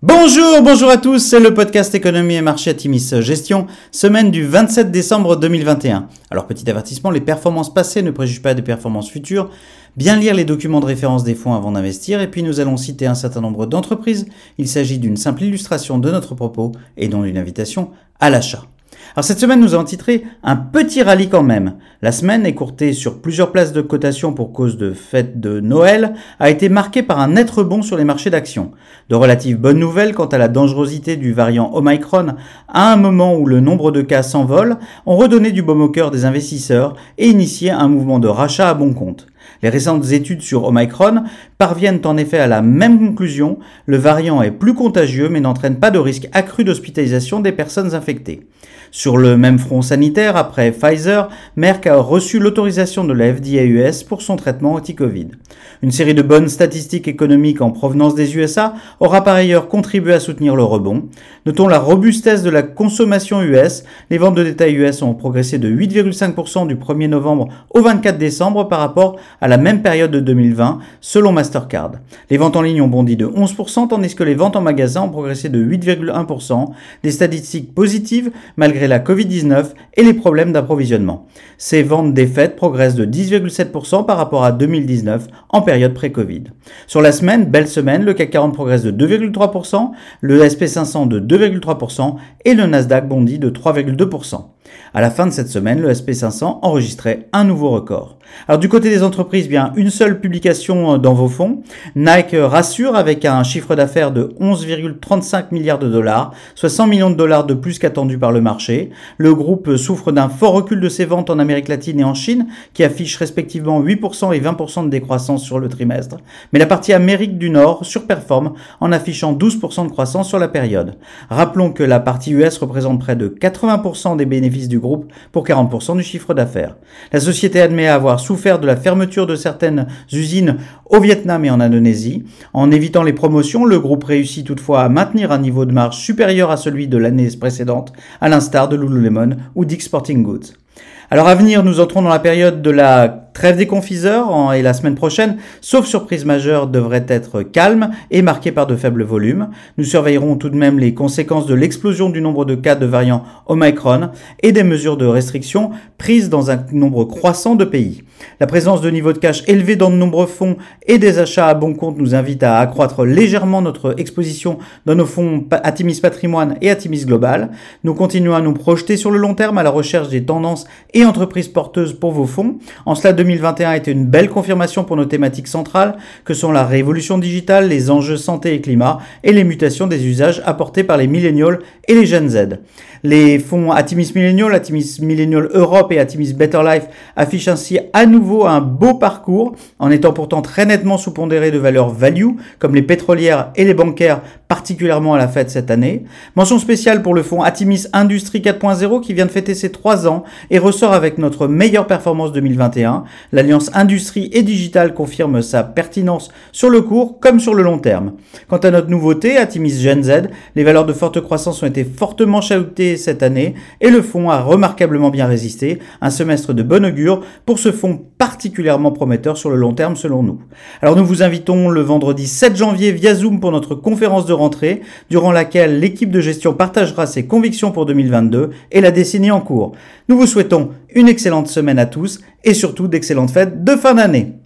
Bonjour, bonjour à tous, c'est le podcast Économie et Marché Timis Gestion, semaine du 27 décembre 2021. Alors petit avertissement, les performances passées ne préjugent pas des performances futures. Bien lire les documents de référence des fonds avant d'investir, et puis nous allons citer un certain nombre d'entreprises. Il s'agit d'une simple illustration de notre propos et non d'une invitation à l'achat. Alors cette semaine, nous avons titré un petit rallye quand même. La semaine, écourtée sur plusieurs places de cotation pour cause de fête de Noël, a été marquée par un net rebond sur les marchés d'actions. De relatives bonnes nouvelles quant à la dangerosité du variant Omicron, à un moment où le nombre de cas s'envole, ont redonné du baume au cœur des investisseurs et initié un mouvement de rachat à bon compte. Les récentes études sur Omicron parviennent en effet à la même conclusion, le variant est plus contagieux mais n'entraîne pas de risque accru d'hospitalisation des personnes infectées. Sur le même front sanitaire, après Pfizer, Merck a reçu l'autorisation de la FDA US pour son traitement anti-Covid. Une série de bonnes statistiques économiques en provenance des USA aura par ailleurs contribué à soutenir le rebond. Notons la robustesse de la consommation US. Les ventes de détail US ont progressé de 8,5% du 1er novembre au 24 décembre par rapport à la même période de 2020, selon Mastercard. Les ventes en ligne ont bondi de 11%, tandis que les ventes en magasin ont progressé de 8,1%. Des statistiques positives malgré la Covid-19 et les problèmes d'approvisionnement. Ces ventes des fêtes progressent de 10,7% par rapport à 2019 en période pré-Covid. Sur la semaine, belle semaine, le CAC 40 progresse de 2,3%, le SP500 de 2,3% et le Nasdaq bondit de 3,2%. À la fin de cette semaine, le SP500 enregistrait un nouveau record. Alors du côté des entreprises, bien une seule publication euh, dans vos fonds. Nike rassure avec un chiffre d'affaires de 11,35 milliards de dollars, soit 100 millions de dollars de plus qu'attendu par le marché. Le groupe souffre d'un fort recul de ses ventes en Amérique latine et en Chine, qui affichent respectivement 8% et 20% de décroissance sur le trimestre. Mais la partie Amérique du Nord surperforme en affichant 12% de croissance sur la période. Rappelons que la partie US représente près de 80% des bénéfices du groupe pour 40% du chiffre d'affaires. La société admet avoir souffert de la fermeture de certaines usines au Vietnam et en Indonésie. En évitant les promotions, le groupe réussit toutefois à maintenir un niveau de marge supérieur à celui de l'année précédente, à l'instar de Lululemon ou Dick's Sporting Goods. Alors à venir, nous entrons dans la période de la Trêve des confiseurs et la semaine prochaine, sauf surprise majeure, devrait être calme et marquée par de faibles volumes. Nous surveillerons tout de même les conséquences de l'explosion du nombre de cas de variants Omicron et des mesures de restriction prises dans un nombre croissant de pays. La présence de niveaux de cash élevés dans de nombreux fonds et des achats à bon compte nous invite à accroître légèrement notre exposition dans nos fonds Atimis Patrimoine et Atimis Global. Nous continuons à nous projeter sur le long terme à la recherche des tendances et entreprises porteuses pour vos fonds. En cela, 2021 a été une belle confirmation pour nos thématiques centrales que sont la révolution digitale, les enjeux santé et climat et les mutations des usages apportés par les millénials et les jeunes Z. Les fonds Atimis Millennial, Atimis Millennial Europe et Atimis Better Life affichent ainsi à nouveau un beau parcours en étant pourtant très nettement sous-pondérés de valeurs value comme les pétrolières et les bancaires particulièrement à la fête cette année. Mention spéciale pour le fonds Atimis Industrie 4.0 qui vient de fêter ses 3 ans et ressort avec notre meilleure performance 2021. L'alliance industrie et digital confirme sa pertinence sur le court comme sur le long terme. Quant à notre nouveauté, Atimis Gen Z, les valeurs de forte croissance ont été fortement chahuttées cette année et le fonds a remarquablement bien résisté. Un semestre de bon augure pour ce fonds particulièrement prometteur sur le long terme selon nous. Alors nous vous invitons le vendredi 7 janvier via Zoom pour notre conférence de rentrée, durant laquelle l'équipe de gestion partagera ses convictions pour 2022 et la décennie en cours. Nous vous souhaitons une excellente semaine à tous et surtout d'excellentes fêtes de fin d'année.